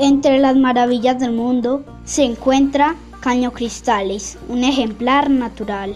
Entre las maravillas del mundo se encuentra Caño Cristales, un ejemplar natural.